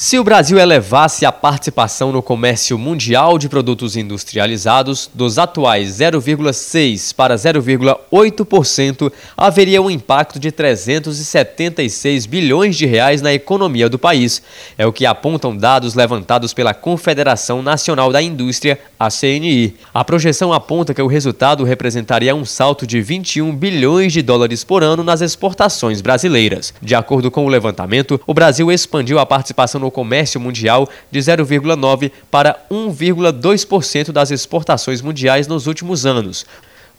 Se o Brasil elevasse a participação no comércio mundial de produtos industrializados dos atuais 0,6 para 0,8%, haveria um impacto de 376 bilhões de reais na economia do país. É o que apontam dados levantados pela Confederação Nacional da Indústria, a CNI. A projeção aponta que o resultado representaria um salto de 21 bilhões de dólares por ano nas exportações brasileiras. De acordo com o levantamento, o Brasil expandiu a participação no no comércio mundial de 0,9% para 1,2% das exportações mundiais nos últimos anos.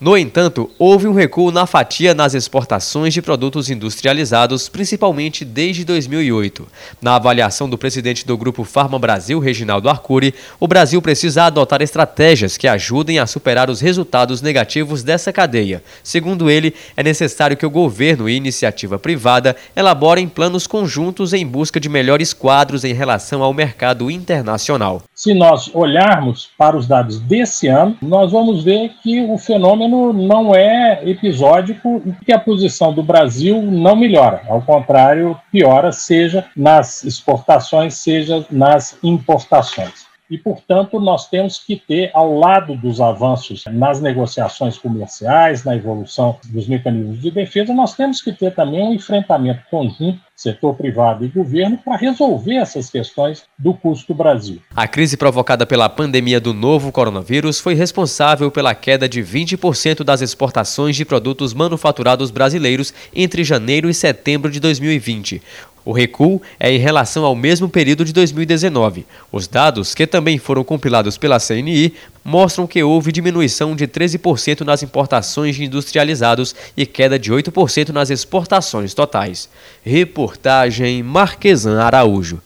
No entanto, houve um recuo na fatia nas exportações de produtos industrializados, principalmente desde 2008. Na avaliação do presidente do Grupo Farma Brasil, Reginaldo Arcuri, o Brasil precisa adotar estratégias que ajudem a superar os resultados negativos dessa cadeia. Segundo ele, é necessário que o governo e iniciativa privada elaborem planos conjuntos em busca de melhores quadros em relação ao mercado internacional. Se nós olharmos para os dados desse ano, nós vamos ver que o fenômeno não é episódico e que a posição do Brasil não melhora. Ao contrário, piora, seja nas exportações, seja nas importações. E, portanto, nós temos que ter, ao lado dos avanços nas negociações comerciais, na evolução dos mecanismos de defesa, nós temos que ter também um enfrentamento conjunto setor privado e governo para resolver essas questões do custo Brasil. A crise provocada pela pandemia do novo coronavírus foi responsável pela queda de 20% das exportações de produtos manufaturados brasileiros entre janeiro e setembro de 2020. O recuo é em relação ao mesmo período de 2019. Os dados, que também foram compilados pela CNI, mostram que houve diminuição de 13% nas importações de industrializados e queda de 8% nas exportações totais. Reportagem Marquesan Araújo.